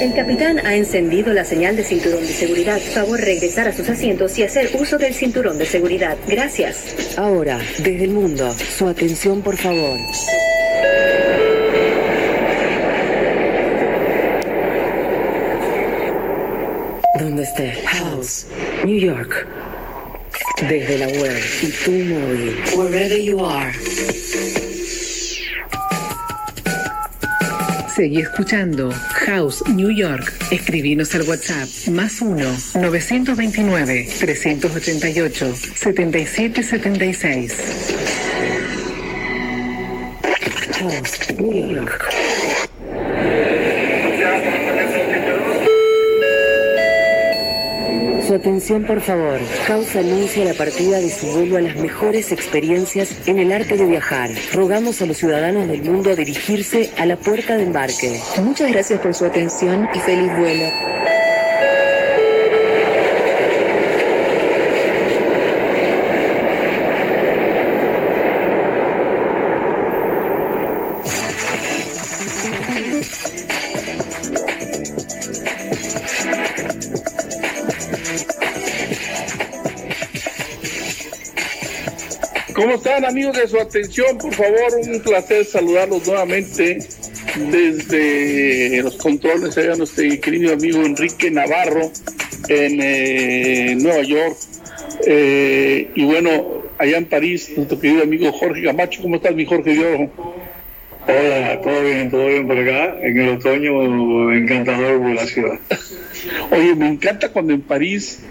El capitán ha encendido la señal de cinturón de seguridad. Favor regresar a sus asientos y hacer uso del cinturón de seguridad. Gracias. Ahora, desde el mundo, su atención por favor. ¿Dónde esté? House, New York. Desde la web y tu móvil. Wherever you are. Seguí escuchando House New York. Escribinos al WhatsApp más 1-929-388-7776. House, New York. Atención, por favor. House anuncia la partida de su vuelo a las mejores experiencias en el arte de viajar. Rogamos a los ciudadanos del mundo a dirigirse a la puerta de embarque. Muchas gracias por su atención y feliz vuelo. Amigos de su atención? Por favor, un placer saludarlos nuevamente desde los controles allá nuestro querido amigo Enrique Navarro en eh, Nueva York. Eh, y bueno, allá en París, nuestro querido amigo Jorge Camacho. ¿Cómo estás, mi Jorge de Oro? Hola, todo bien, todo bien por acá. En el otoño encantador por la ciudad. Oye, me encanta cuando en París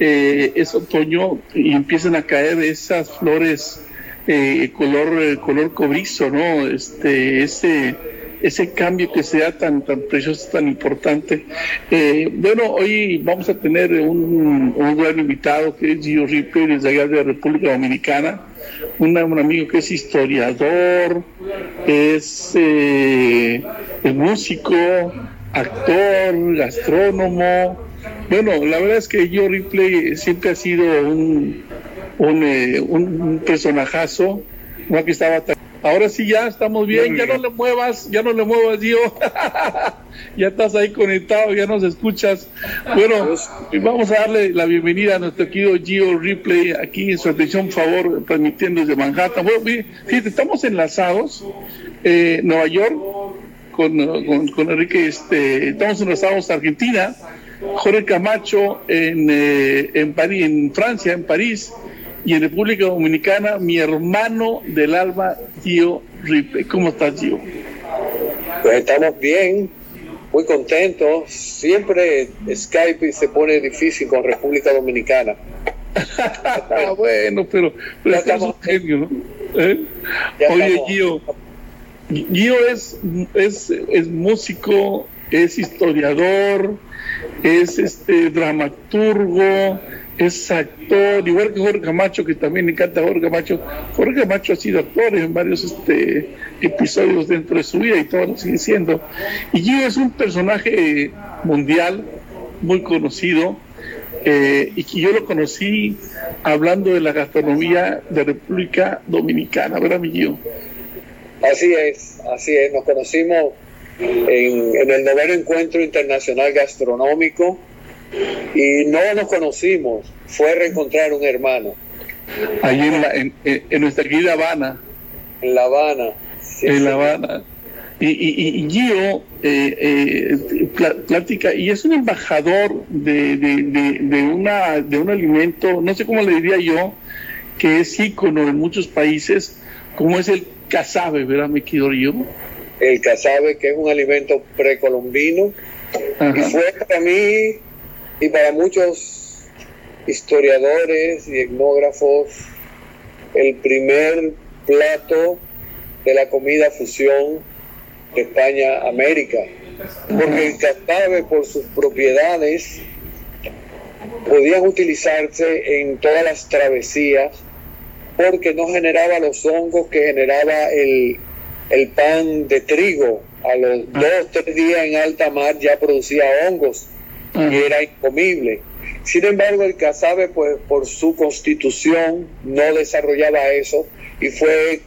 eh, es otoño y empiezan a caer esas flores eh, color eh, color cobrizo, ¿no? Este ese ese cambio que sea tan tan precioso, tan importante. Eh, bueno, hoy vamos a tener un, un gran invitado que es Gio Ripley desde allá de República Dominicana, un, amigo que es historiador, es, eh, músico, actor, gastrónomo. Bueno, la verdad es que Gio Ripley siempre ha sido un, un, eh, un personajazo. No, aquí estaba Ahora sí ya estamos bien, ya no le muevas, ya no le muevas, Gio. ya estás ahí conectado, ya nos escuchas. Bueno, vamos a darle la bienvenida a nuestro querido Gio Ripley aquí en su atención favor, transmitiendo desde Manhattan. Bueno, fíjate, estamos enlazados, eh, Nueva York, con, con, con Enrique, este, estamos enlazados a Argentina, Jorge Camacho en, eh, en París, en Francia, en París, y en República Dominicana, mi hermano del alma, Gio Ripley. ¿Cómo estás, Gio? Pues estamos bien, muy contentos. Siempre Skype se pone difícil con República Dominicana. Ah, bueno, pero, pero es genio, ¿no? ¿Eh? Oye, Gio, Gio es, es, es músico, es historiador, es este dramaturgo, es actor, igual que Jorge Camacho, que también encanta Jorge Camacho. Jorge Camacho ha sido actor en varios este, episodios dentro de su vida y todo lo sigue siendo. Y Gio es un personaje mundial, muy conocido, eh, y que yo lo conocí hablando de la gastronomía de República Dominicana, ¿verdad, mi Gio? Así es, así es. Nos conocimos en el noveno encuentro internacional gastronómico y no nos conocimos, fue reencontrar un hermano Ahí en, la- en, en- nuestra querida Habana, en La Habana. Sí, en sí. La Habana. Y, y, y Gio eh, eh, platica, y es un embajador de, de, de, de una, de un alimento, no sé cómo le diría yo, que es ícono en muchos países, como es el casabe, ¿verdad, querido Gio? El casabe, que es un alimento precolombino, y fue para mí y para muchos historiadores y etnógrafos el primer plato de la comida fusión de España América. Porque el casabe por sus propiedades podían utilizarse en todas las travesías porque no generaba los hongos que generaba el, el pan de trigo. A los dos, tres días en alta mar ya producía hongos y era incomible. Sin embargo, el casabe, pues, por su constitución, no desarrollaba eso y fue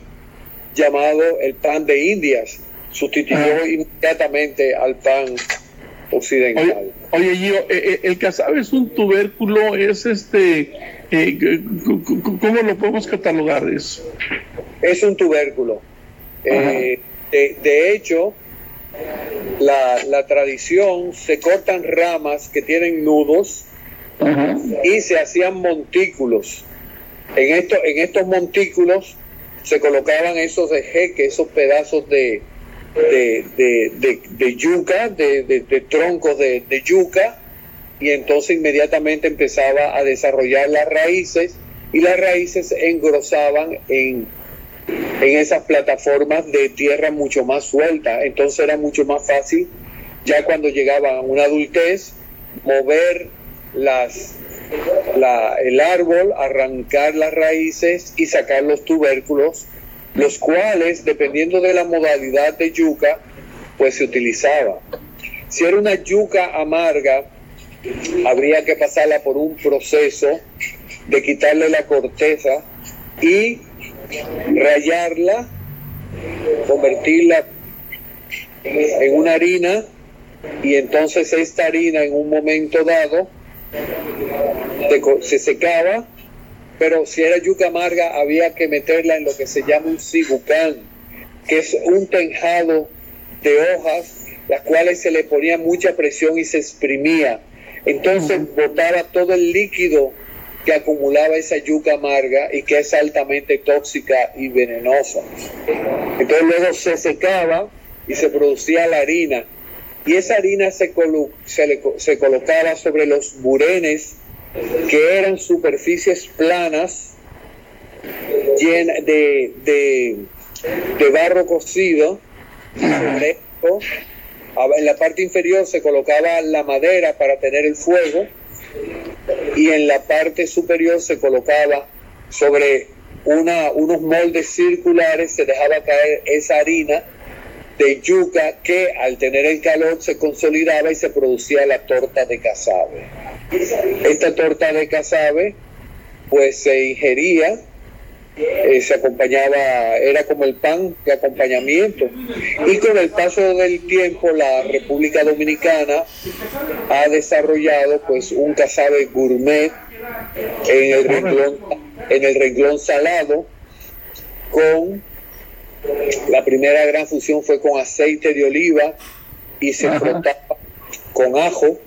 llamado el pan de Indias. Sustituyó Ah. inmediatamente al pan occidental. Oye, oye Gio, eh, eh, el casabe es un tubérculo, es este, eh, ¿cómo lo podemos catalogar eso? Es un tubérculo. Eh, de, de hecho, la, la tradición se cortan ramas que tienen nudos y se hacían montículos. En, en estos montículos se colocaban esos esos pedazos de, de, de, de- de yuca, de, troncos de, yuca, y entonces inmediatamente empezaba a desarrollar las raíces y las raíces engrosaban en, en esas plataformas de tierra mucho más suelta. Entonces era mucho más fácil, ya cuando llegaban a una adultez, mover las, la- el árbol, arrancar las raíces y sacar los tubérculos, los cuales, dependiendo de la modalidad de yuca, pues se utilizaba. Si era una yuca amarga, habría que pasarla por un proceso de quitarle la corteza y rayarla, convertirla en una harina y entonces esta harina en un momento dado se secaba, pero si era yuca amarga había que meterla en lo que se llama un cibucán, que es un tenjado de hojas, las cuales se le ponía mucha presión y se exprimía. Entonces botaba todo el líquido que acumulaba esa yuca amarga y que es altamente tóxica y venenosa. Entonces luego se secaba y se producía la harina. Y esa harina se, colo- se, le se colocaba sobre los burenes, que eran superficies planas, llenas de, de, barro cocido. A- en la parte inferior se colocaba la madera para tener el fuego y en la parte superior se colocaba sobre una, unos moldes circulares, se dejaba caer esa harina de yuca que al tener el calor se consolidaba y se producía la torta de casabe. Esta torta de casabe pues se ingería, eh, se acompañaba, era como el pan de acompañamiento. Y con el paso del tiempo la República Dominicana ha desarrollado pues un casabe gourmet en el renglón, en el renglón salado con la primera gran fusión fue con aceite de oliva y se Ajá. frotaba con ajo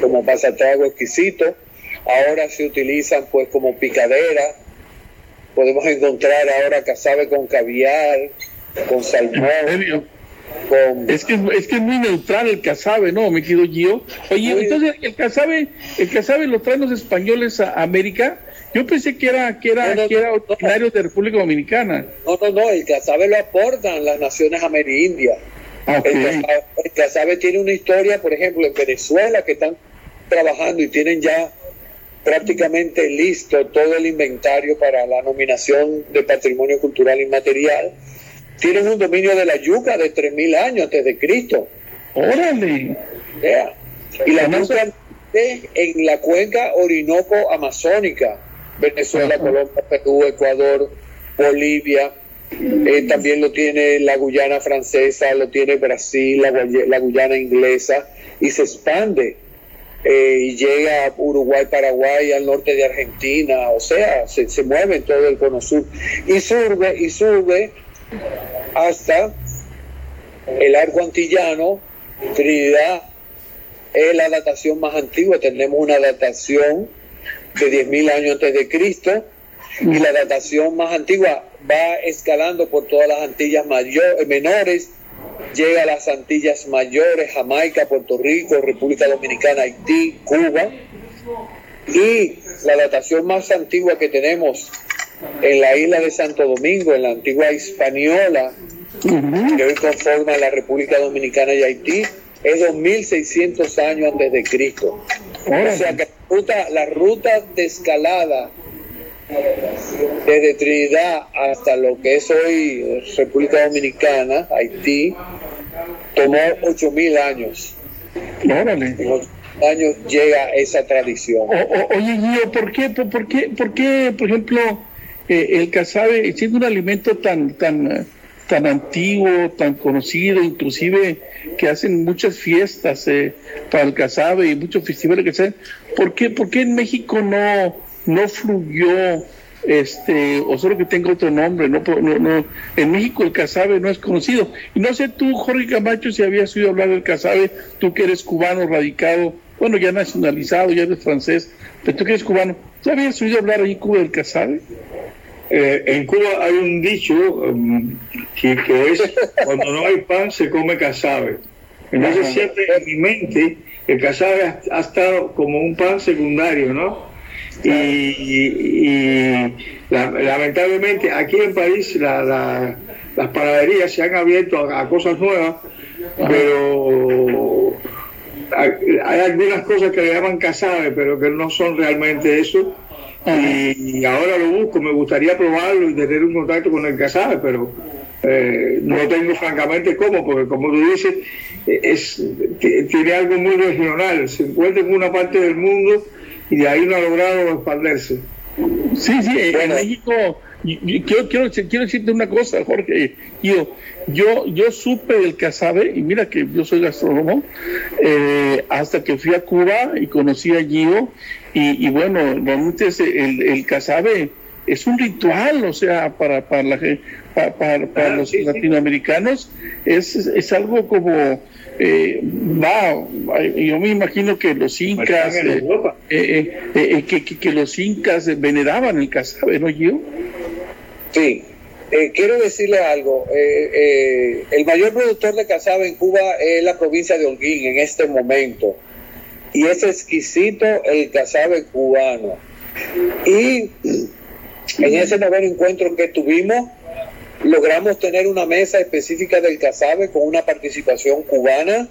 como pasatrago exquisito. Ahora se utilizan pues como picadera. Podemos encontrar ahora casabe con caviar, con ¿En salmón, serio? con Es que es, que es muy neutral el casabe, ¿no, mi querido Gio? Oye, Muy- entonces el casabe, el casabe lo traen los españoles a América. Yo pensé que era que era No, no, que era no. originario de República Dominicana. No, no, no, el casabe lo aportan las naciones amerindias. Ah, ok. El casabe, el casabe tiene una historia, por ejemplo, en Venezuela, que están trabajando y tienen ya prácticamente listo todo el inventario para la nominación de Patrimonio Cultural Inmaterial. Tienen un dominio de la yuca de 3.000 años antes de Cristo. Órale. Vea. Y la yuca en la cuenca Orinoco-Amazónica, Venezuela, Ajá. Colombia, Perú, Ecuador, Bolivia. Eh, también lo tiene la Guyana francesa, lo tiene Brasil, la Guyana inglesa, y se expande eh, y llega a Uruguay, Paraguay, al norte de Argentina, o sea, se, se mueve en todo el cono sur y sube y sube hasta el arco antillano, Trinidad, es la datación más antigua, tenemos una datación de 10.000 años antes de Cristo y la datación más antigua va escalando por todas las Antillas mayor- menores, llega a las Antillas mayores, Jamaica, Puerto Rico, República Dominicana, Haití, Cuba y la datación más antigua que tenemos en la isla de Santo Domingo, en la antigua Hispaniola, que hoy conforma la República Dominicana y Haití, es 2600 años antes de Cristo. O sea que la ruta, la ruta de escalada desde Trinidad hasta lo que es hoy República Dominicana, Haití, tomó 8000 años. Órale. En 8 años llega esa tradición. O- o- oye, Gio, ¿por qué, por, por qué, por qué, por ejemplo, eh, el casabe, siendo un alimento tan, tan, tan antiguo, tan conocido, inclusive que hacen muchas fiestas eh, para el casabe y muchos festivales que se ¿Por qué, ¿Por qué en México no, no fluyó este, o solo que tenga otro nombre, no, no, no, en México el casabe no es conocido. Y no sé tú, Jorge Camacho, si habías oído hablar del casabe, tú que eres cubano, radicado, bueno, ya nacionalizado, ya eres francés, pero tú que eres cubano, ¿ya habías oído hablar ahí en Cuba del casabe? Eh, en Cuba hay un dicho um, que, es cuando no hay pan se come casabe. Entonces siempre en mi mente el casabe ha, estado como un pan secundario, ¿no? Y, lamentablemente aquí en París las panaderías se han abierto a, cosas nuevas, pero hay, algunas cosas que le llaman casabe, pero que no son realmente eso. Y ahora lo busco, me gustaría probarlo y tener un contacto con el casabe, pero eh, no tengo francamente cómo, porque como tú dices, es, tiene algo muy regional, se encuentra en una parte del mundo y de ahí no ha logrado expandirse. Sí, sí, en México, quiero, quiero, quiero decirte una cosa, Jorge, yo, yo, yo supe del casabe, y mira que yo soy gastrónomo, eh, hasta que fui a Cuba y conocí a Gio, y, bueno, realmente el, el casabe es un ritual, o sea, para, para, la, para, para, los latinoamericanos es, es algo como, eh, va, yo me imagino que los incas, eh, eh, que, que, los incas veneraban el casabe, ¿no, Gio? Sí, quiero decirle algo, el mayor productor de casabe en Cuba es la provincia de Holguín en este momento y es exquisito el casabe cubano. Y en ese noveno encuentro que tuvimos, logramos tener una mesa específica del casabe con una participación cubana,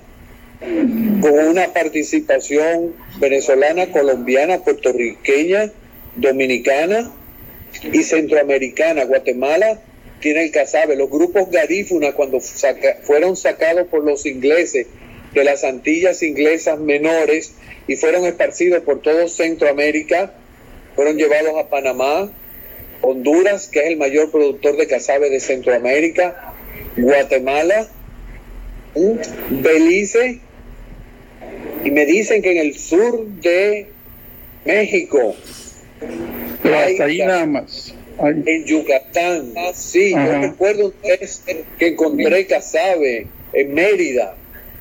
con una participación venezolana, colombiana, puertorriqueña, dominicana y centroamericana. Guatemala tiene el casabe. Los grupos garífuna, cuando fueron sacados por los ingleses de las Antillas inglesas menores y fueron esparcidos por todo Centroamérica, fueron llevados a Panamá, Honduras, que es el mayor productor de casabe de Centroamérica, Guatemala, Belice, y me dicen que en el sur de México, hasta ahí nada más. En Yucatán, sí, yo recuerdo que encontré casabe en Mérida,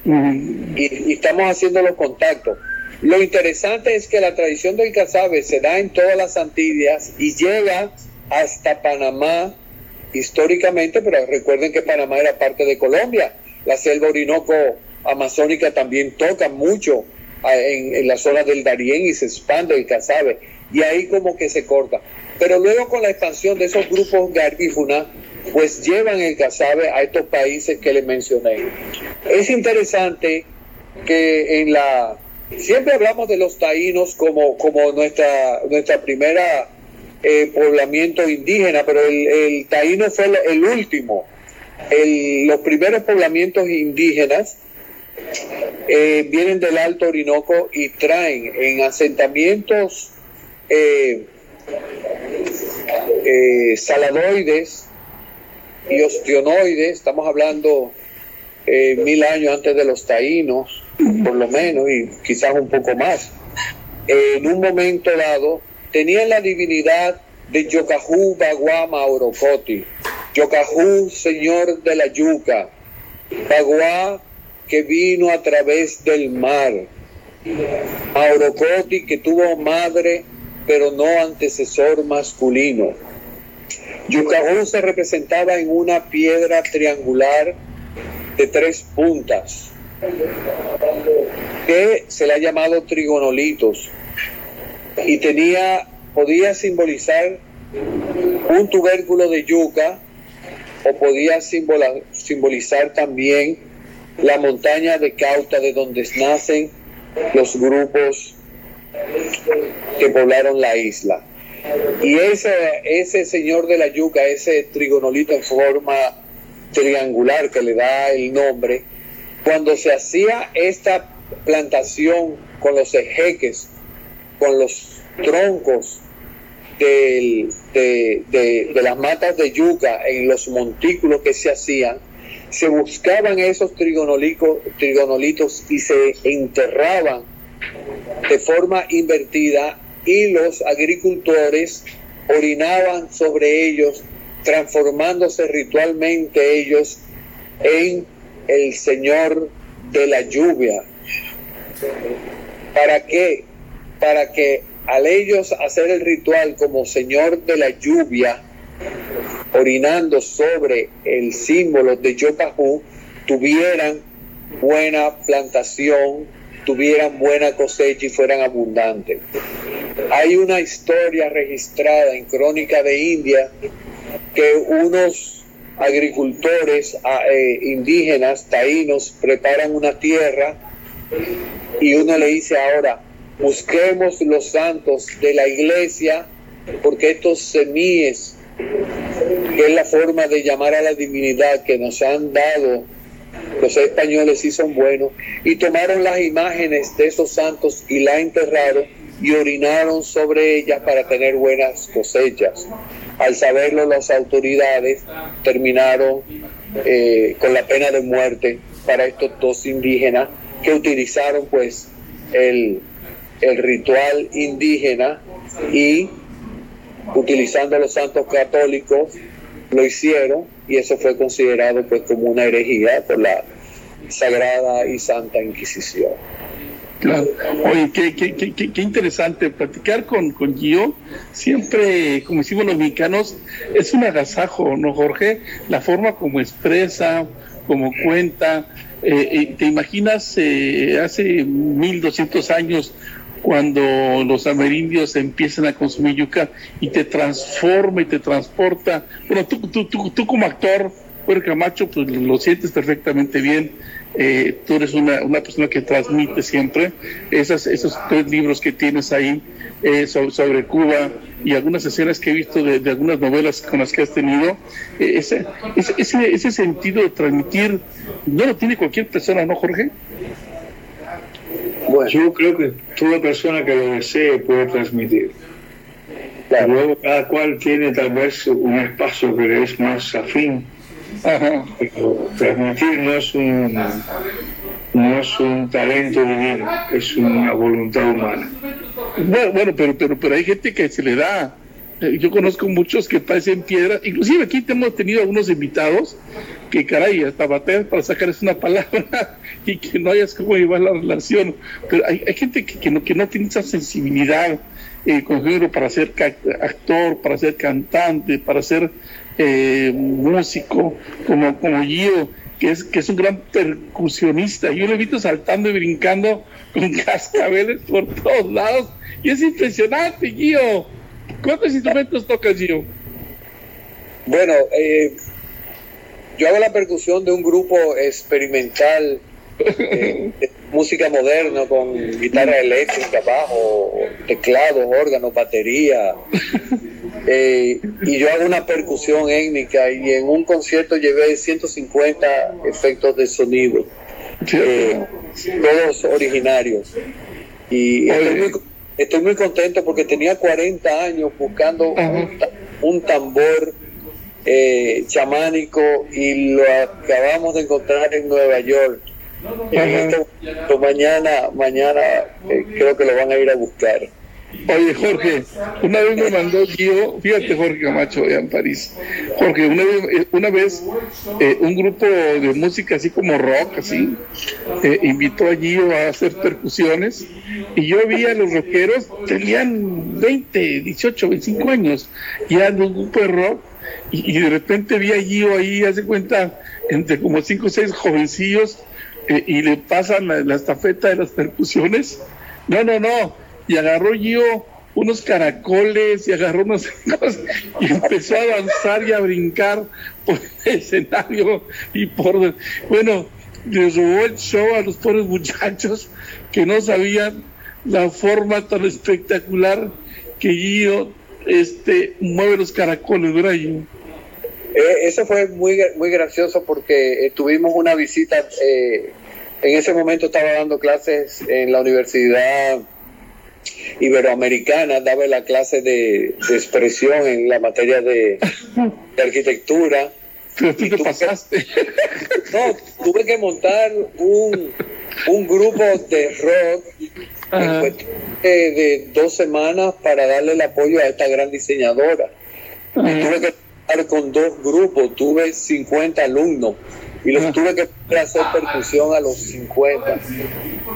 y, estamos haciendo los contactos. Lo interesante es que la tradición del casabe se da en todas las Antillas y llega hasta Panamá históricamente, pero recuerden que Panamá era parte de Colombia. La selva orinoco amazónica también toca mucho en, en la zona del Darién y se expande el casabe. Y ahí como que se corta. Pero luego con la expansión de esos grupos garífuna, pues llevan el casabe a estos países que les mencioné. Es interesante que en la siempre hablamos de los taínos como, como nuestra, nuestra primera eh, poblamiento indígena, pero el, taíno fue el, último. los primeros poblamientos indígenas eh, vienen del Alto Orinoco y traen en asentamientos eh, saladoides y ostionoides, estamos hablando eh, mil años antes de los taínos, por lo menos, y quizás un poco más. en un momento dado, tenían la divinidad de Yocajú Baguá Maurocoti. Yocajú, señor de la yuca. Baguá, que vino a través del mar. Maurocoti, que tuvo madre, pero no antecesor masculino. Yucajón se representaba en una piedra triangular de tres puntas, que se le ha llamado trigonolitos, y tenía, podía simbolizar un tubérculo de yuca, o podía simbolizar también la montaña de Cauta, de donde nacen los grupos que poblaron la isla. Y ese, ese señor de la yuca, ese trigonolito en forma triangular que le da el nombre, cuando se hacía esta plantación con los ejeques, con los troncos del- de, de- las matas de yuca en los montículos que se hacían, se buscaban esos trigonolitos y se enterraban de forma invertida y los agricultores orinaban sobre ellos, transformándose ritualmente ellos en el Señor de la lluvia. ¿Para qué? Para que al ellos hacer el ritual como Señor de la lluvia, orinando sobre el símbolo de Yopajú, tuvieran buena plantación, tuvieran buena cosecha y fueran abundantes. Hay una historia registrada en Crónica de India que unos agricultores eh, indígenas, taínos, preparan una tierra y uno le dice ahora, busquemos los santos de la iglesia porque estos semíes, que es la forma de llamar a la divinidad que nos han dado los españoles sí son buenos, y tomaron las imágenes de esos santos y la enterraron y orinaron sobre ellas para tener buenas cosechas. Al saberlo las autoridades terminaron eh, con la pena de muerte para estos dos indígenas que utilizaron pues el, el ritual indígena y utilizando a los santos católicos lo hicieron y eso fue considerado pues como una herejía por la Sagrada y Santa Inquisición. Claro. Oye, qué, qué, qué, qué- interesante platicar con, con Gio. Siempre, como decimos los mexicanos, es un agasajo, ¿no, Jorge? La forma como expresa, como cuenta. Eh, eh, ¿Te imaginas eh, hace 1200 años cuando los amerindios empiezan a consumir yuca y te transforma y te transporta? Bueno, tú, tú, tú, tú como actor, Jorge Camacho, pues lo sientes perfectamente bien. Eh, tú eres una, una persona que transmite siempre esas, esos tres libros que tienes ahí eh, sobre, sobre Cuba y algunas escenas que he visto de, de algunas novelas con las que has tenido. eh, ese, ese, ese, ese sentido de transmitir no lo tiene cualquier persona, ¿no, Jorge? Bueno, Yo creo que toda persona que lo desee puede transmitir. claro. Luego cada cual tiene tal vez un espacio que le es más afín. Ajá. Pero no es un no es un talento divino, es una voluntad humana. Bueno, pero, pero, pero hay gente que se le da. Eh, Yo conozco muchos que parecen piedras. Inclusive aquí hemos tenido algunos invitados que, caray, hasta bateas para sacarles una palabra y que no hayas cómo llevar la relación. Pero hay, hay gente que, que no, que no tiene esa sensibilidad eh, con género para ser actor, para ser cantante, para ser eh, músico, como, como Gio, que es, que es un gran percusionista. Yo lo he visto saltando y brincando con cascabeles por todos lados. Y es impresionante, Gio. ¿Cuántos instrumentos tocas, Gio? Bueno, eh, yo hago la percusión de un grupo experimental eh, música moderna con guitarra eléctrica, bajo, teclados, órganos, batería. Eh, y yo hago una percusión étnica y en un concierto llevé 150 efectos de sonido, eh, todos originarios. Y estoy muy, estoy muy contento porque tenía 40 años buscando un tambor eh, chamánico y lo acabamos de encontrar en Nueva York. Este momento, mañana, mañana eh, creo que lo van a ir a buscar. Oye, Jorge, una vez me mandó Gio, fíjate Jorge Camacho, allá en París. Jorge, una vez, eh, una vez eh, un grupo de música así como rock, así, eh, invitó a Gio a hacer percusiones y yo vi a los rockeros, tenían 20, 18, 25 años, y eran un grupo de rock y, y de repente vi a Gio ahí, hace cuenta, entre como 5 o 6 jovencillos eh, y le pasan la, estafeta de las percusiones. No, no, no. Y agarró Gio unos caracoles y agarró unas cosas y empezó a danzar y a brincar por el escenario y por bueno les robó el show a los pobres muchachos que no sabían la forma tan espectacular que Gio este mueve los caracoles, ¿verdad Gio? Eh, eso fue muy, muy gracioso porque eh, tuvimos una visita, eh, en ese momento estaba dando clases en la Universidad iberoamericana, daba la clase de, expresión en la materia de, arquitectura. Pero tú te pasaste. no, tuve que montar un, un grupo de rock de, de, dos semanas para darle el apoyo a esta gran diseñadora. tuve que estar con dos grupos, tuve 50 alumnos y los tuve que hacer percusión a los 50.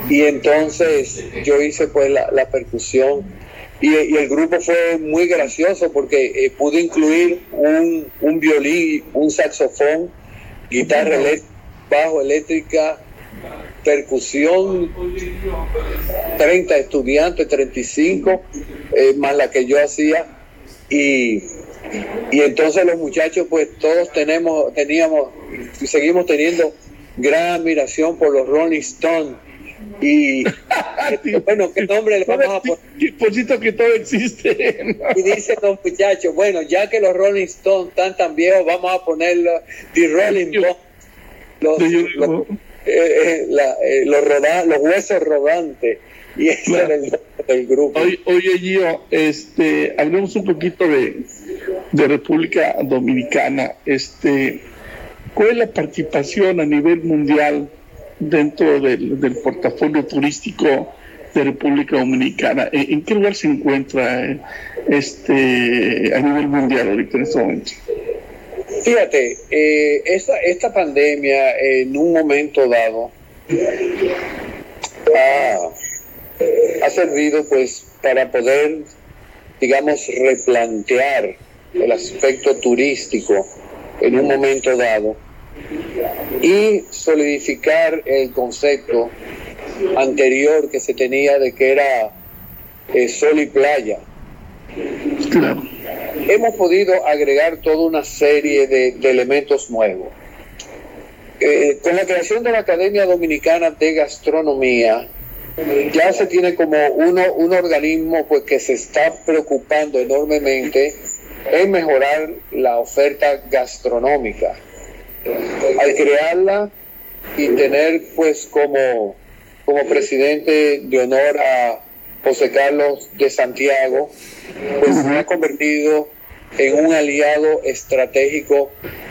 Y entonces yo hice pues la, percusión y, el grupo fue muy gracioso porque eh, pude incluir un, un violín, un saxofón, guitarra eléctrica, bajo eléctrica, percusión, 30 estudiantes, 35, eh, más la que yo hacía. Y, y entonces los muchachos, pues todos tenemos, teníamos y seguimos teniendo gran admiración por los Rolling Stones. Y bueno, ¿qué nombre le vamos a poner? que todo existe. Y dice los muchachos, bueno, ya que los Rolling Stones están tan viejos, vamos a ponerlo The Rolling Stones. Los, eh, eh, eh, los, huesos rodantes. Y ese era el, grupo. Oye, Gio, este, hablemos un poquito de, de República Dominicana. Este, ¿Cuál es la participación a nivel mundial dentro del, portafolio turístico de República Dominicana? ¿En qué lugar se encuentra este a nivel mundial ahorita en este momento? Fíjate, eh, esta, esta pandemia en un momento dado ha, ha servido pues para poder, digamos, replantear el aspecto turístico en un momento dado y solidificar el concepto anterior que se tenía de que era eh, sol y playa. Hemos podido agregar toda una serie de, elementos nuevos. Eh, con la creación de la Academia Dominicana de Gastronomía, ya se tiene como uno, un organismo pues, que se está preocupando enormemente es mejorar la oferta gastronómica. Al crearla y tener pues como, como presidente de honor a José Carlos de Santiago, pues se ha convertido en un aliado estratégico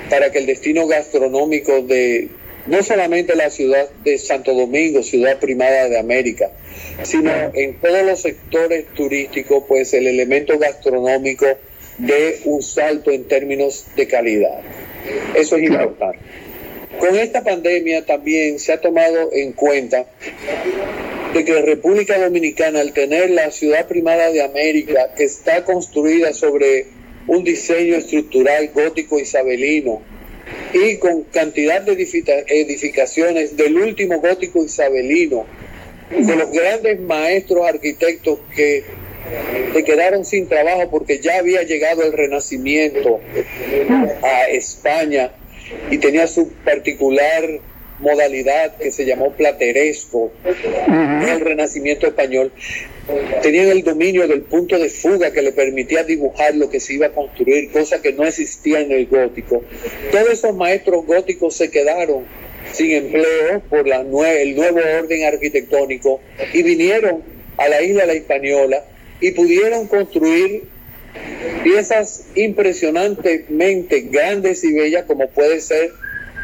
para que el destino gastronómico de no solamente la ciudad de Santo Domingo, ciudad primada de América, sino en todos los sectores turísticos, pues el elemento gastronómico de un salto en términos de calidad. Eso es importante. Con esta pandemia también se ha tomado en cuenta de que la República Dominicana, al tener la ciudad primada de América, que está construida sobre un diseño estructural gótico isabelino y con cantidad de edificaciones del último gótico isabelino, de los grandes maestros arquitectos que se quedaron sin trabajo porque ya había llegado el renacimiento a España y tenía su particular modalidad que se llamó plateresco, el renacimiento español, tenían el dominio del punto de fuga que le permitía dibujar lo que se iba a construir, cosa que no existía en el gótico. Todos esos maestros góticos se quedaron sin empleo por la el nuevo orden arquitectónico y vinieron a la isla La Hispaniola y pudieron construir piezas impresionantemente grandes y bellas como puede ser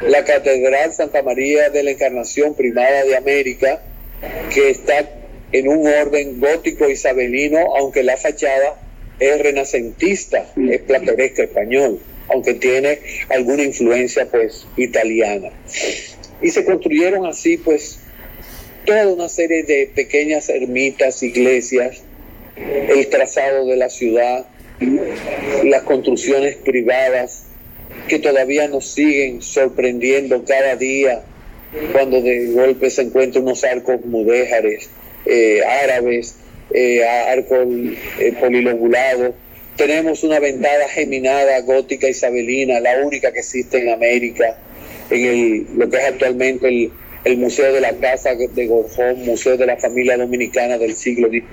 la Catedral Santa María de la Encarnación Primada de América, que está en un orden gótico isabelino, aunque la fachada es renacentista, es plateresca español, aunque tiene alguna influencia pues italiana. Y se construyeron así pues toda una serie de pequeñas ermitas, iglesias, el trazado de la ciudad, las construcciones privadas que todavía nos siguen sorprendiendo cada día cuando de golpe se encuentran unos arcos mudéjares, eh, árabes, eh, arcos eh, polilobulados. Tenemos una ventada geminada gótica isabelina, la única que existe en América, en el, lo que es actualmente el, el Museo de la Casa de Gorjón, Museo de la Familia Dominicana del siglo XIX.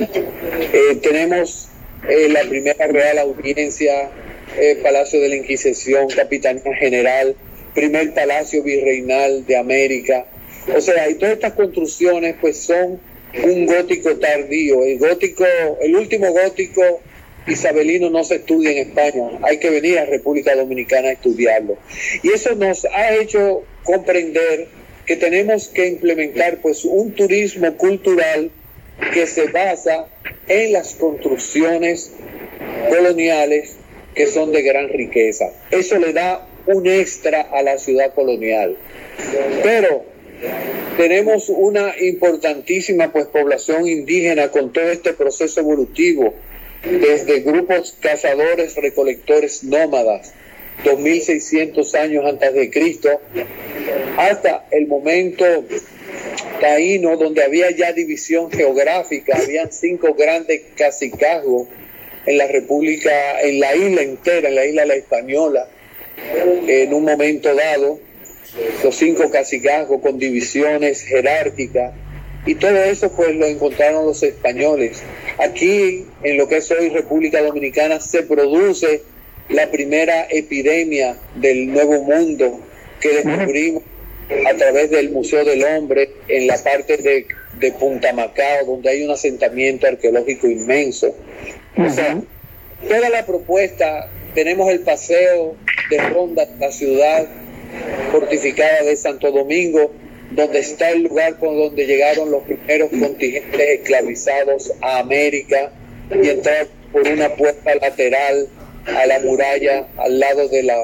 Eh, tenemos eh, la primera Real Audiencia, eh, Palacio de la Inquisición, Capitanía General, primer Palacio Virreinal de América. O sea, y todas estas construcciones pues son un gótico tardío. El gótico, el último gótico isabelino no se estudia en España. Hay que venir a República Dominicana a estudiarlo. Y eso nos ha hecho comprender que tenemos que implementar pues un turismo cultural que se basa en las construcciones coloniales que son de gran riqueza. Eso le da un extra a la ciudad colonial. Pero tenemos una importantísima pues población indígena con todo este proceso evolutivo, desde grupos cazadores, recolectores nómadas, 2600 años antes de Cristo, hasta el momento taíno, donde había ya división geográfica, habían cinco grandes cacicazgos en la República, en la isla entera, en la isla La Española, en un momento dado, los cinco cacicazgos con divisiones jerárquicas, y todo eso pues lo encontraron los españoles. Aquí, en lo que es hoy República Dominicana, se produce la primera epidemia del Nuevo Mundo que descubrimos a través del Museo del Hombre en la parte de, de Punta Macao, donde hay un asentamiento arqueológico inmenso. O sea, toda la propuesta, tenemos el paseo de Ronda, la ciudad fortificada de Santo Domingo, donde está el lugar por donde llegaron los primeros contingentes esclavizados a América y entrar por una puerta lateral a la muralla al lado de la,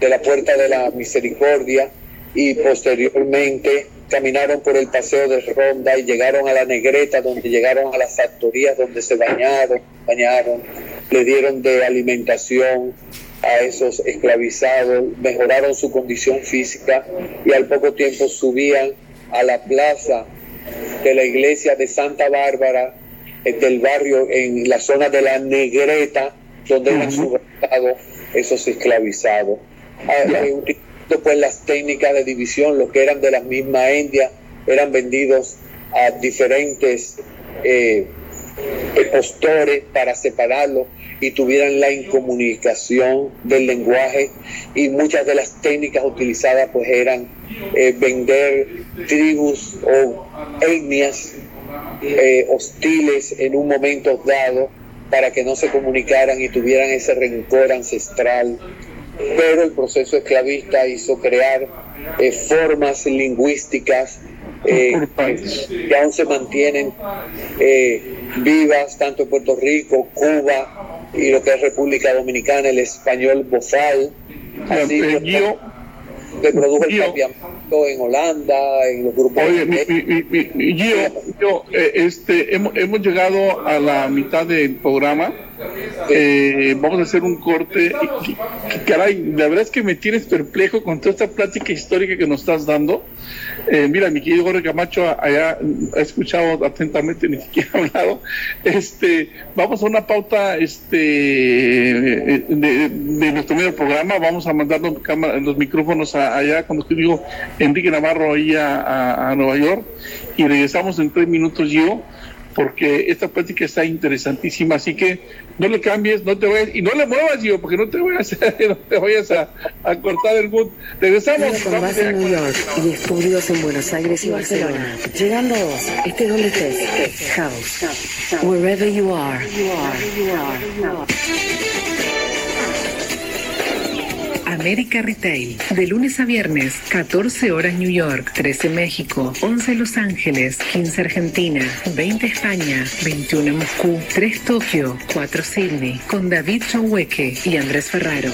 de la puerta de la misericordia y posteriormente caminaron por el paseo de Ronda y llegaron a la Negreta, donde llegaron a las factorías donde se bañaron, bañaron, le dieron de alimentación a esos esclavizados, mejoraron su condición física y al poco tiempo subían a la plaza de la iglesia de Santa Bárbara eh, del barrio en la zona de la Negreta, donde eran subratados esos esclavizados. Ah, eh, pues las técnicas de división, los que eran de la misma India, eran vendidos a diferentes eh, postores para separarlos y tuvieran la incomunicación del lenguaje. Y muchas de las técnicas utilizadas pues eran eh, vender tribus o etnias eh, hostiles en un momento dado para que no se comunicaran y tuvieran ese rencor ancestral. Pero el proceso esclavista hizo crear eh, formas lingüísticas que aún se mantienen vivas tanto en Puerto Rico, Cuba y lo que es República Dominicana, el español bofal. Así que, produjo el cambiamiento en Holanda, en los grupos. Oye, mi, yo, este, hemos, hemos llegado a la mitad del programa eh, vamos a hacer un corte. caray, la verdad es que me tienes perplejo con toda esta plática histórica que nos estás dando. Eh, mira, mi querido Jorge Camacho allá ha escuchado atentamente, ni siquiera ha hablado. Este, vamos a una pauta este, de, nuestro medio programa. Vamos a mandar los, los micrófonos allá, cuando digo Enrique Navarro, ahí a, a Nueva York. Y regresamos en tres minutos yo porque esta plática está interesantísima, así que no le cambies, no te vayas, y no le muevas, yo, porque no te vayas, no te vayas a, a cortar el mood. Regresamos. Con base en New York y estudios en Buenos Aires y Barcelona. Llegando a vos, este donde estés. House. Wherever you are. You are. You are. América Retail. De lunes a viernes, 14 horas New York, 13 México, 11 Los Ángeles, 15 Argentina, 20 España, 21 Moscú, 3 Tokio, 4 Sydney, con David Chonhueque y Andrés Ferraro.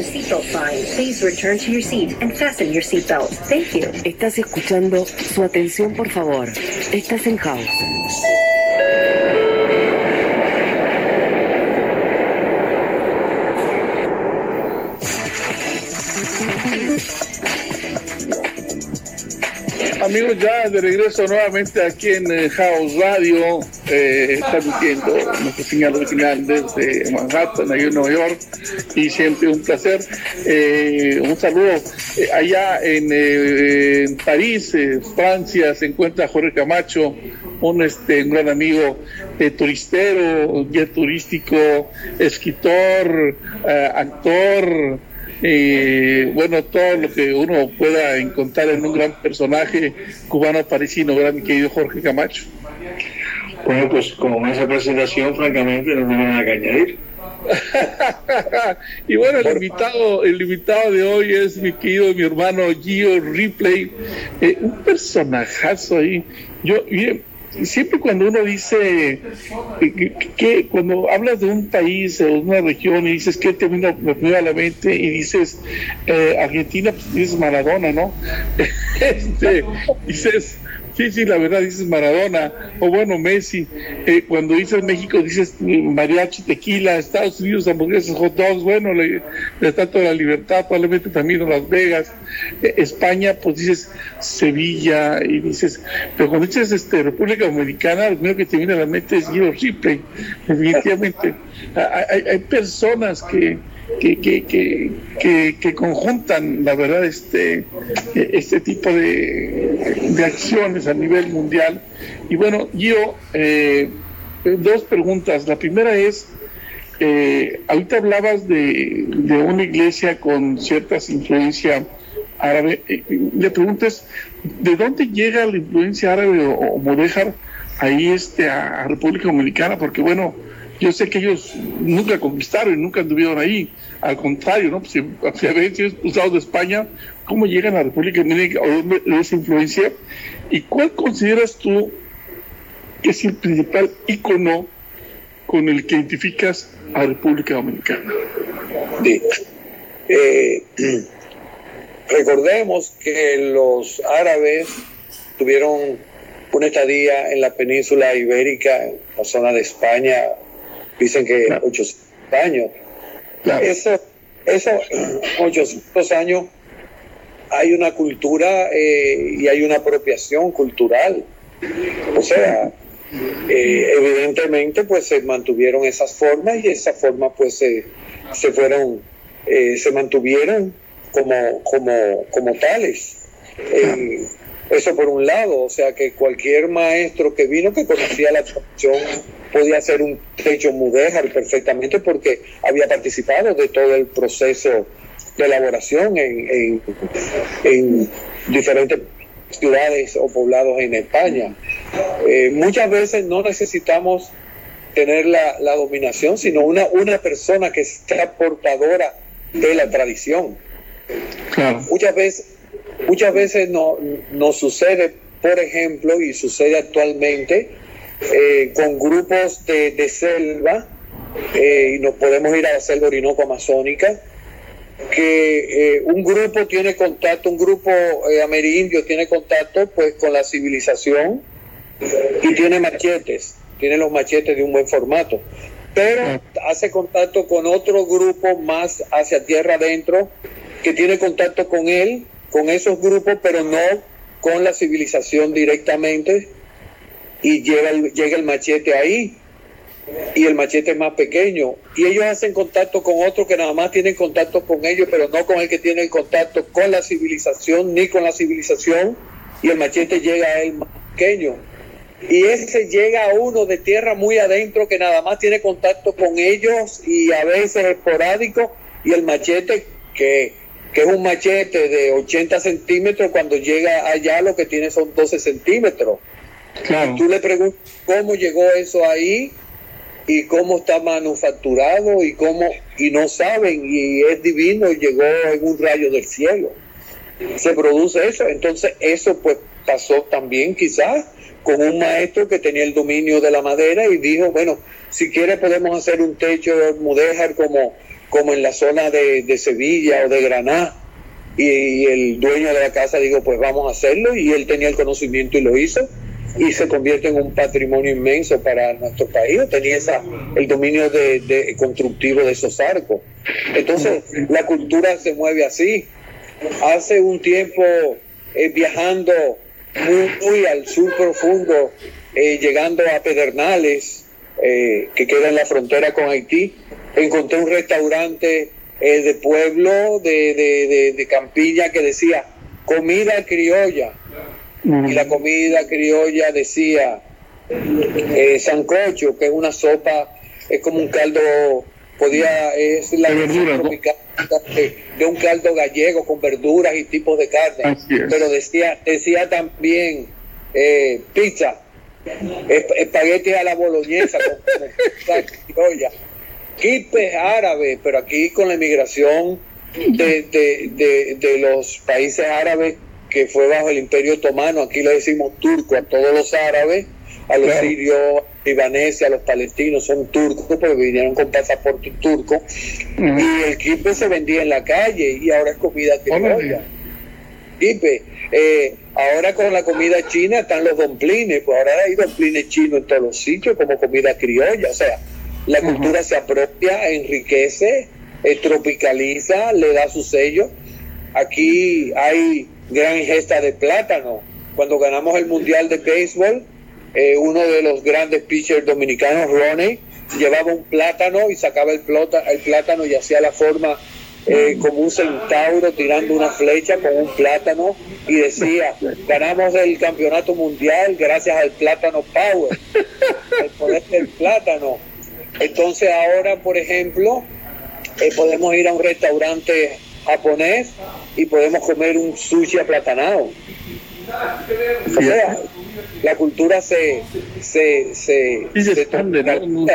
Seatbelt sign. Please return to your seat and fasten your seatbelt. Thank you. Estás escuchando su atención, por favor. Estás en House. Amigos, ya de regreso nuevamente aquí en eh, House Radio, eh, transmitiendo nuestra señal original desde Manhattan, en Nueva York, y siempre un placer. Eh, un saludo eh, allá en, eh, París, Francia, se encuentra Jorge Camacho, un, este, un gran amigo turistero, guía turístico, escritor, actor, eh, bueno, todo lo que uno pueda encontrar en un gran personaje cubano parisino, ¿verdad, mi querido Jorge Camacho? Bueno, pues con esa presentación, francamente, no tengo nada que añadir. y bueno, el invitado, el invitado de hoy es mi querido, mi hermano Gio Ripley, eh, un personajazo ahí. Yo, y, siempre cuando uno dice que, cuando hablas de un país o de una región y dices que te vino, a la mente y dices eh, Argentina, pues dices Maradona, ¿no? este, dices Sí, sí, la verdad dices Maradona, o bueno, Messi. Eh, cuando dices México, dices mariachi, tequila, Estados Unidos, hamburguesas, hot dogs, bueno, le, la Estatua de la Libertad, probablemente también Las Vegas. Eh, España, pues dices Sevilla, y dices, pero cuando dices este, República Dominicana, lo primero que te viene a la mente es Guido Ripley, definitivamente. hay personas que, que, que, que, que, conjuntan, la verdad, este, este tipo de, de acciones a nivel mundial. Y bueno, yo, eh, dos preguntas. La primera es, eh, ahorita hablabas de, de una iglesia con ciertas influencia árabe. Eh, le preguntas, ¿de dónde llega la influencia árabe o, o ahí este, a República Dominicana? Porque bueno, yo sé que ellos nunca conquistaron y nunca anduvieron ahí. Al contrario, ¿no? Si, si habían sido expulsados de España, ¿cómo llegan a República Dominicana o dónde esa influencia? ¿Y cuál consideras tú que es el principal ícono con el que identificas a República Dominicana? Sí. Eh, recordemos que los árabes tuvieron una estadía en la península ibérica, en la zona de España, dicen que Claro. 800 años. Claro. Eso, esos 800 años hay una cultura eh, y hay una apropiación cultural. O sea, eh, evidentemente pues se mantuvieron esas formas y esas formas pues se, se fueron, eh, se mantuvieron como, como, como tales. Eso por un lado, o sea que cualquier maestro que vino que conocía la tradición podía hacer un techo mudéjar perfectamente porque había participado de todo el proceso de elaboración en, en, en diferentes ciudades o poblados en España. Eh, muchas veces no necesitamos tener la, la dominación, sino una, una persona que sea portadora de la tradición. Claro. Muchas veces, muchas veces no, nos sucede, por ejemplo, y sucede actualmente, eh, con grupos de, de selva, eh, y nos podemos ir a la selva orinoco amazónica, que eh, un grupo tiene contacto, un grupo amerindio tiene contacto pues con la civilización y tiene machetes, tiene los machetes de un buen formato, pero hace contacto con otro grupo más hacia tierra adentro que tiene contacto con él, con esos grupos, pero no con la civilización directamente. Y llega el, llega el machete ahí y el machete es más pequeño. Y ellos hacen contacto con otros que nada más tienen contacto con ellos pero no con el que tiene contacto con la civilización ni con la civilización. Y el machete llega a él más pequeño. Y ese llega a uno de tierra muy adentro que nada más tiene contacto con ellos y a veces esporádico y el machete que, que es un machete de 80 centímetros cuando llega allá lo que tiene son 12 centímetros. Claro. Y tú le preguntas cómo llegó eso ahí y cómo está manufacturado y cómo y no saben y es divino llegó en un rayo del cielo se produce eso entonces eso pues pasó también quizás con un maestro que tenía el dominio de la madera y dijo bueno si quiere podemos hacer un techo mudéjar como como en la zona de, de Sevilla o de Granada y, y el dueño de la casa dijo pues vamos a hacerlo y él tenía el conocimiento y lo hizo y se convierte en un patrimonio inmenso para nuestro país. Tenía el dominio de, de constructivo de esos arcos. Entonces, la cultura se mueve así. Hace un tiempo, eh, viajando muy, muy al sur profundo, eh, llegando a Pedernales, eh, que queda en la frontera con Haití, encontré un restaurante eh, de pueblo de, de, de, de Campilla que decía comida criolla y la comida criolla decía eh, sancocho, que es una sopa, es como un caldo, podía, es la ¿no? tropical de, un caldo gallego con verduras y tipos de carne, pero decía, decía también eh, pizza, esp- espagueti a la boloñesa con, con comida criolla, quipes árabe, pero aquí con la inmigración de, de, de, de los países árabes que fue bajo el imperio otomano, aquí le decimos turco a todos los árabes, a los Claro. sirios, libaneses, a los palestinos, son turcos porque vinieron con pasaporte turco, y el kipe se vendía en la calle y ahora es comida criolla. Órale. Kipe, eh, ahora con la comida china están los domplines, pues ahora hay domplines chinos en todos los sitios como comida criolla, o sea, la cultura se apropia, enriquece, eh, tropicaliza, le da su sello. Aquí hay gran ingesta de plátano. Cuando ganamos el Mundial de Béisbol, eh, uno de los grandes pitchers dominicanos, Ronnie, llevaba un plátano y sacaba el, plota- el plátano y hacía la forma eh, como un centauro tirando una flecha con un plátano y decía, ganamos el campeonato mundial gracias al plátano power, el poder del plátano. Entonces ahora, por ejemplo, eh, podemos ir a un restaurante japonés y podemos comer un sushi aplatanado. O sea, la cultura se se se, Sí, se se expande, ¿no?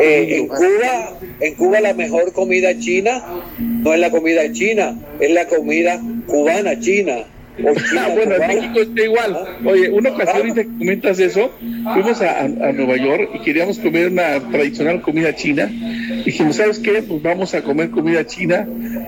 Eh, en Cuba en Cuba la mejor comida china no es la comida china es la comida cubana china Ah, bueno, en. México está igual. Oye, una ocasión ahorita que comentas eso, fuimos a, a- Nueva York y queríamos comer una tradicional comida china. Dijimos, ¿sabes qué? Pues vamos a comer comida china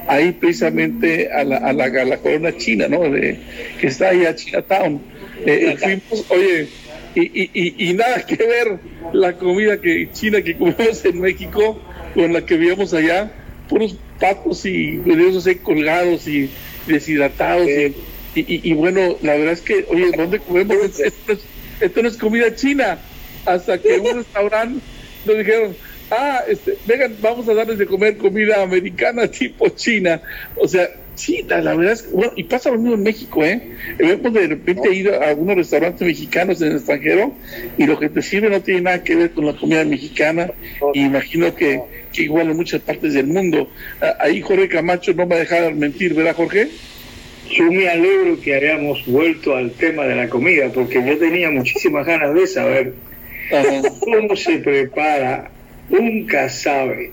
ahí precisamente a la, a la, la corona china, ¿no? De, que está ahí a Chinatown. Eh, fuimos, oye, y, y, y, y nada que ver la comida que china que comemos en México con la que vivimos allá, puros patos y videos así colgados y deshidratados y, y, y- y bueno, la verdad es que, oye, ¿dónde comemos? Esto, esto es, esto no es comida china. Hasta que un restaurante nos dijeron, ah, este, vengan, vamos a darles de comer comida americana tipo china. O sea, sí, la, la verdad es que, bueno, y pasa lo mismo en México, ¿eh? Hemos de repente ido a algunos restaurantes mexicanos en el extranjero y lo que te sirve no tiene nada que ver con la comida mexicana. Y imagino que, que igual en muchas partes del mundo. Ah, Ahí Jorge Camacho no me va a dejar mentir, ¿verdad, Jorge? Yo me alegro que hayamos vuelto al tema de la comida, porque yo tenía muchísimas ganas de saber Ajá. cómo se prepara un casabe.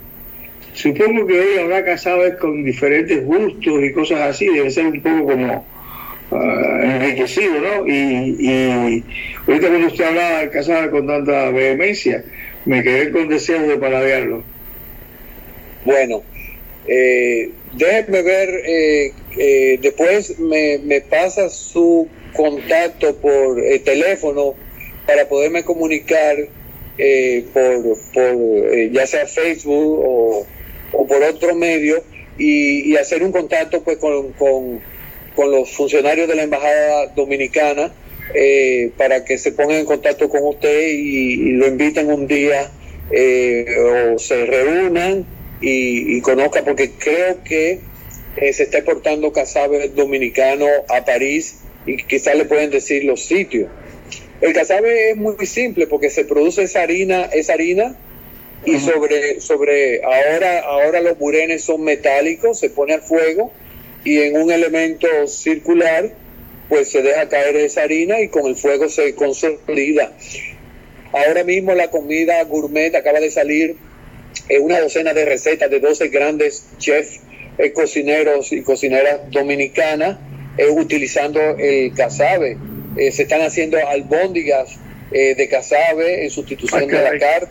Supongo que hoy habrá casabes con diferentes gustos y cosas así, debe ser un poco como ah, enriquecido, ¿no? Y, y ahorita cuando usted hablaba del casabe con tanta vehemencia, me quedé con deseos de paladearlo. Bueno, eh, déjenme ver, eh, eh, después me, me pasa su contacto por eh, teléfono para poderme comunicar eh, por, por eh, ya sea Facebook o, o por otro medio y, hacer un contacto pues con, con, con los funcionarios de la Embajada Dominicana eh, para que se pongan en contacto con usted y, lo inviten un día o se reúnan y, y conozcan, porque creo que eh, se está exportando casabe dominicano a París y quizás le pueden decir los sitios. El casabe es muy simple porque se produce esa harina, esa harina y sobre, sobre ahora, ahora los burenes son metálicos, se pone al fuego y en un elemento circular pues se deja caer esa harina y con el fuego se consolida. Ahora mismo la comida gourmet acaba de salir en una docena de recetas de 12 grandes chefs, eh, cocineros y cocineras dominicanas eh, utilizando el casabe. Eh, se están haciendo albóndigas eh, de casabe en sustitución de la carne.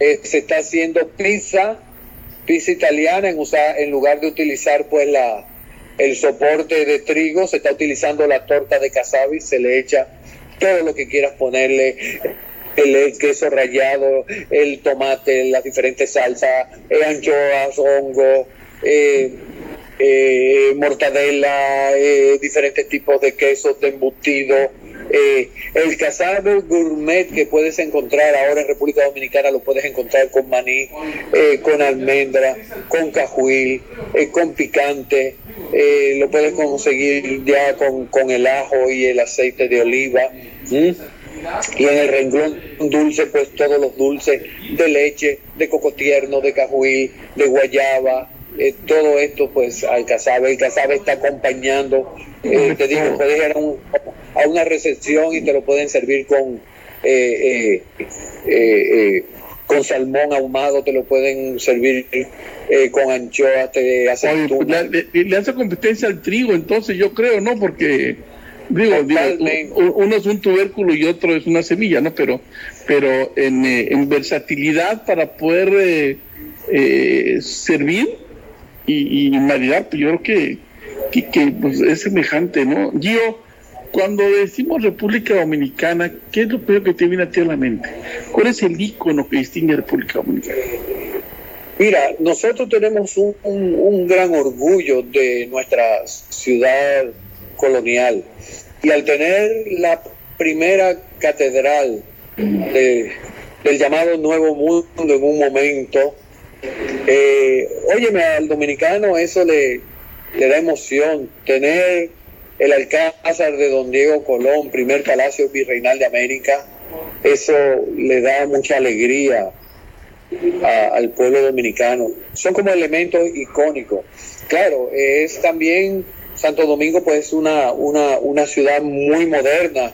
Eh, se está haciendo pizza, pizza italiana en, usar, en lugar de utilizar pues la, el soporte de trigo, se está utilizando la torta de casabe y se le echa todo lo que quieras ponerle, el, queso rallado, el tomate, las diferentes salsas, anchoas, hongo, eh, eh, mortadela, eh, diferentes tipos de quesos de embutido. Eh, el casabe gourmet que puedes encontrar ahora en República Dominicana lo puedes encontrar con maní, con almendra, con cajuil, con picante, lo puedes conseguir ya con, con el ajo y el aceite de oliva. Y en el renglón dulce, pues todos los dulces de leche, de coco tierno, de cajuil, de guayaba, eh, todo esto pues al casabe. El casabe está acompañando, eh, te digo, puedes ir a, un- a una recepción y te lo pueden servir con eh, eh, eh, con salmón ahumado, te lo pueden servir eh, con anchoas, te Oye, le, hace competencia al trigo, entonces yo creo, ¿no? Porque, digo, uno es un tubérculo y otro es una semilla, ¿no? Pero, pero en, eh, en versatilidad para poder servir y, y maridar, pues yo creo que, que, que, pues, es semejante, ¿no? Gio, cuando decimos República Dominicana, ¿qué es lo primero que te viene a ti a la mente? ¿Cuál es el icono que distingue a República Dominicana? Mira, nosotros tenemos un, un- un gran orgullo de nuestra ciudad colonial y al tener la primera catedral de- del llamado Nuevo Mundo en un momento, eh, óyeme, al dominicano eso le, le da emoción, tener el alcázar de Don Diego Colón, primer palacio virreinal de América, eso le da mucha alegría al pueblo dominicano. Son como elementos icónicos. Claro, es también Santo Domingo, pues una, una, una ciudad muy moderna.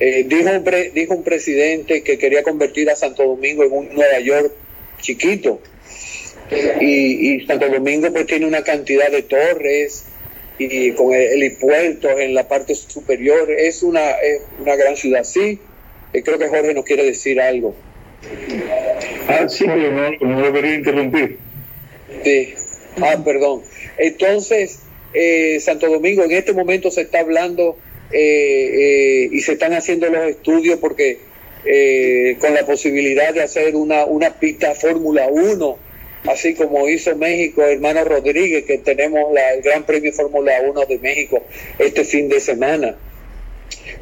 Eh, dijo, un pre- dijo un presidente que quería convertir a Santo Domingo en un Nueva York chiquito. Y, y Santo Domingo pues tiene una cantidad de torres y con el- helipuertos en la parte superior. Es una, es una gran ciudad. Sí, eh, creo que Jorge nos quiere decir algo. Ah, sí, pero no, no lo quería interrumpir. Sí. Ah, perdón. Entonces, eh, Santo Domingo, en este momento se está hablando eh, eh, y se están haciendo los estudios porque eh, con la posibilidad de hacer una, una pista Fórmula 1, así como hizo México, hermano Rodríguez, que tenemos la- el Gran Premio Fórmula 1 de México este fin de semana.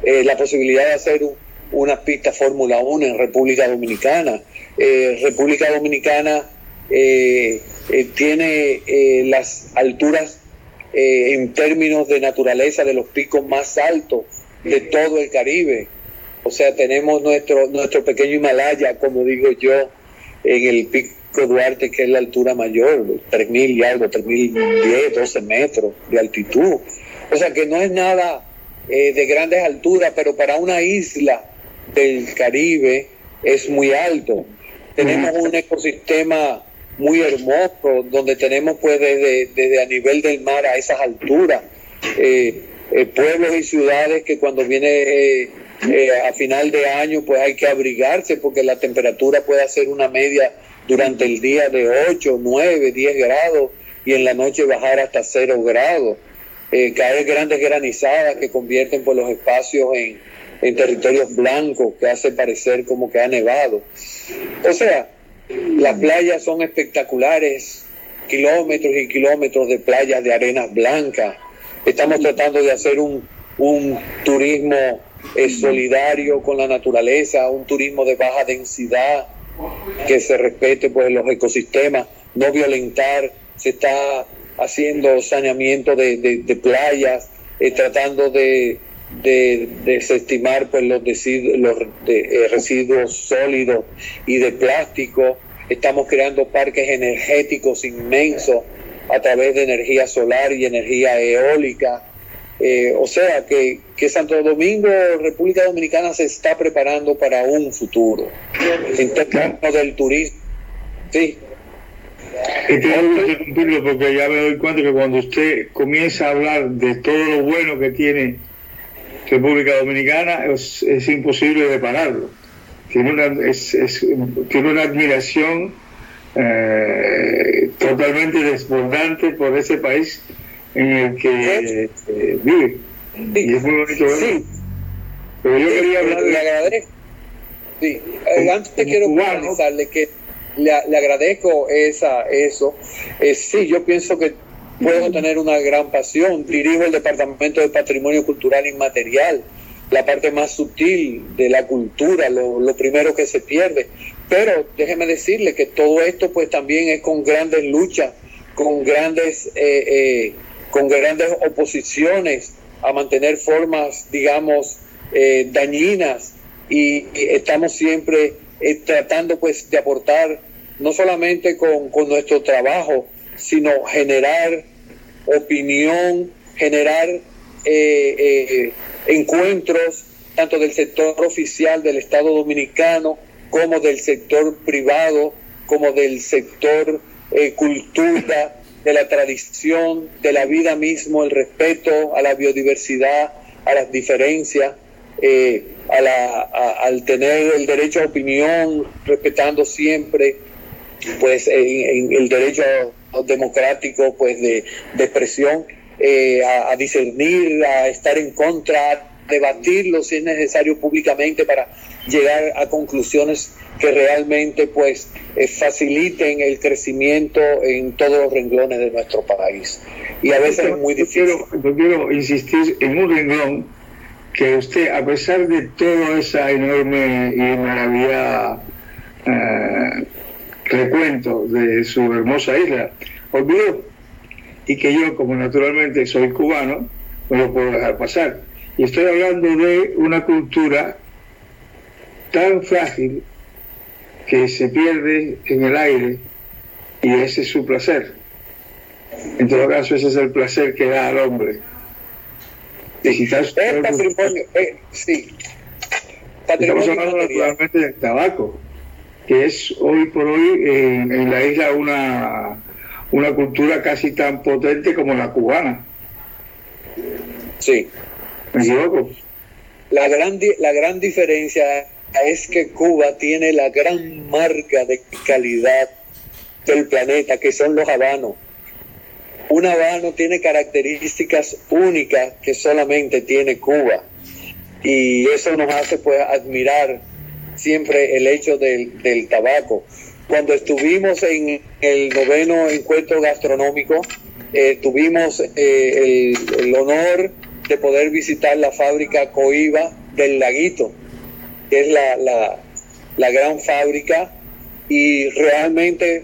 Eh, la posibilidad de hacer un- una pista Fórmula 1 en República Dominicana. Eh, República Dominicana eh, eh, tiene eh, las alturas eh, en términos de naturaleza de los picos más altos de todo el Caribe. O sea, tenemos nuestro, nuestro pequeño Himalaya, como digo yo, en el pico Duarte, que es la altura mayor, 3.000 y algo, 3.010, 12 metros de altitud. O sea, que no es nada eh, de grandes alturas, pero para una isla del Caribe es muy alto. Tenemos un ecosistema muy hermoso, donde tenemos pues desde, desde a nivel del mar a esas alturas, eh, eh, pueblos y ciudades que cuando viene a final de año pues hay que abrigarse porque la temperatura puede ser una media durante el día de 8, 9, 10 grados y en la noche bajar hasta 0 grados. Eh, caer grandes granizadas que convierten pues, los espacios en, territorios blancos que hace parecer como que ha nevado. O sea, las playas son espectaculares, kilómetros y kilómetros de playas de arenas blancas. Estamos tratando de hacer un, un turismo eh, solidario con la naturaleza, un turismo de baja densidad, que se respete pues los ecosistemas, no violentar, se está haciendo saneamiento de, de- playas, eh, tratando de, de desestimar pues los, eh, residuos sólidos y de plástico. Estamos creando parques energéticos inmensos a través de energía solar y energía eólica. Eh, o sea que, que Santo Domingo, República Dominicana, se está preparando para un futuro. En términos del turismo, sí, Y tengo que porque ya me doy cuenta que cuando usted comienza a hablar de todo lo bueno que tiene República Dominicana, es, imposible de pararlo. Tiene una, es- tiene una admiración eh, totalmente desbordante por ese país en el que eh, vive. Y es muy bonito verlo. sí, Pero yo quería hablar le de... agradezco. Sí, eh, antes como quiero cubano. finalizarle que le, le agradezco esa, eso. Eh, sí, yo pienso que puedo tener una gran pasión. Dirijo el Departamento de Patrimonio Cultural Inmaterial, la parte más sutil de la cultura, lo, lo primero que se pierde. Pero déjeme decirle que todo esto pues también es con grandes luchas, con grandes, eh, eh, con grandes oposiciones a mantener formas, digamos, eh, dañinas. Y, estamos siempre eh, tratando pues de aportar no solamente con, nuestro trabajo, sino generar opinión, generar eh, encuentros tanto del sector oficial del Estado Dominicano como del sector privado, como del sector cultura, de la tradición, de la vida mismo, el respeto a la biodiversidad, a las diferencias, eh, la- al tener el derecho a opinión, respetando siempre pues el derecho democrático pues de, expresión, eh, a, discernir, a estar en contra, debatirlo si es necesario públicamente para llegar a conclusiones que realmente pues eh, faciliten el crecimiento en todos los renglones de nuestro país. Y a veces es muy Yo difícil. quiero, yo quiero insistir en un renglón que usted, a pesar de toda esa enorme y maravilla eh, recuento de su hermosa isla, olvidó y que yo, como naturalmente soy cubano, no lo puedo dejar pasar. Y estoy hablando de una cultura tan frágil que se pierde en el aire y ese es su placer. En todo caso, ese es el placer que da al hombre. Su Es patrimonio, eh, sí. Estamos Patrimonio hablando material. naturalmente del tabaco, que es hoy por hoy en, en la isla una, una cultura casi tan potente como la cubana. Sí. La gran, la gran diferencia es que Cuba tiene la gran marca de calidad del planeta, que son los habanos. Un habano tiene características únicas que solamente tiene Cuba. Y eso nos hace pues admirar siempre el hecho del, del tabaco. Cuando estuvimos en el noveno encuentro gastronómico, eh, tuvimos eh, el, el honor de poder visitar la fábrica Coiba del Laguito, que es la, la, la gran fábrica, y realmente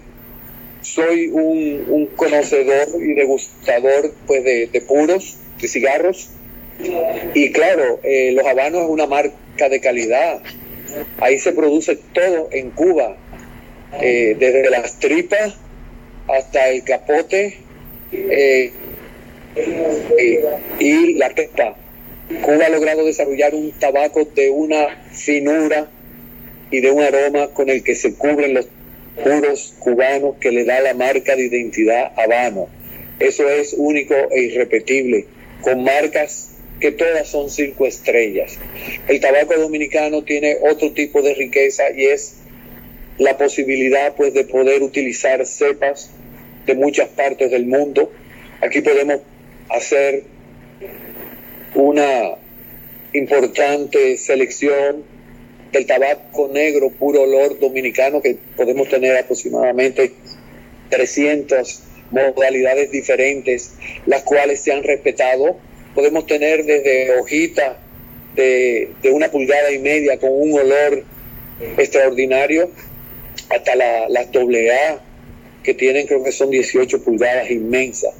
soy un, un conocedor y degustador pues, de, de puros, de cigarros, y claro, eh, los habanos es una marca de calidad. Ahí se produce todo en Cuba, eh, desde las tripas hasta el capote eh, eh, y la pepa. Cuba ha logrado desarrollar un tabaco de una finura y de un aroma con el que se cubren los puros cubanos que le da la marca de identidad habano. Eso es único e irrepetible, con marcas que todas son cinco estrellas. El tabaco dominicano tiene otro tipo de riqueza y es la posibilidad pues de poder utilizar cepas de muchas partes del mundo. Aquí podemos hacer una importante selección del tabaco negro puro olor dominicano que podemos tener aproximadamente 300 modalidades diferentes, las cuales se han respetado. Podemos tener desde hojita de, de una pulgada y media con un olor extraordinario hasta la- las doble A que tienen creo que son 18 pulgadas inmensas.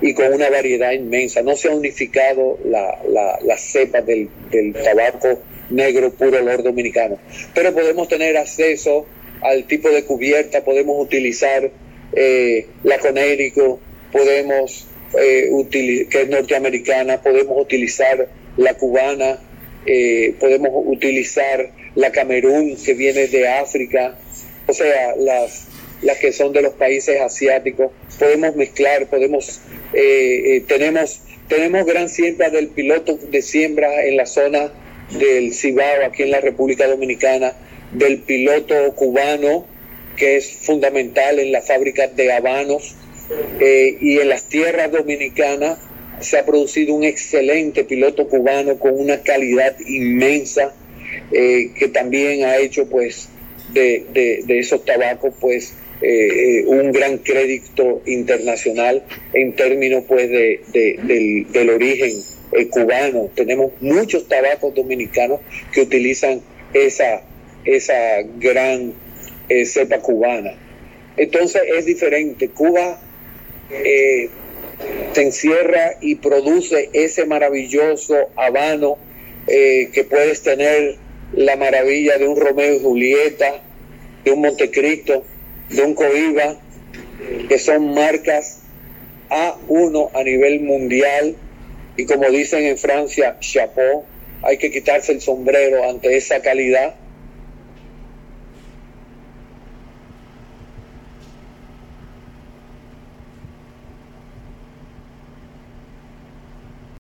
Y con una variedad inmensa. No se ha unificado la, la, la cepa del, del tabaco negro puro olor dominicano, pero podemos tener acceso al tipo de cubierta, podemos utilizar eh, la conérico, podemos eh, que es norteamericana, podemos utilizar la cubana, eh, podemos utilizar la Camerún que viene de África, o sea, las, las que son de los países asiáticos, podemos mezclar, podemos, eh, tenemos, tenemos gran siembra del piloto de siembra en la zona del Cibao, aquí en la República Dominicana, del piloto cubano, que es fundamental en la fábrica de habanos, y en las tierras dominicanas se ha producido un excelente piloto cubano con una calidad inmensa eh, que también ha hecho pues de, de, esos tabacos pues eh, un gran crédito internacional en términos pues de, del, origen eh, cubano. Tenemos muchos tabacos dominicanos que utilizan esa, esa gran cepa cubana. Entonces es diferente. Cuba se encierra y produce ese maravilloso habano eh, que puedes tener la maravilla de un Romeo y Julieta, de un Montecristo, un Coiba, que son marcas A1 a nivel mundial. Y como dicen en Francia, chapeau, hay que quitarse el sombrero ante esa calidad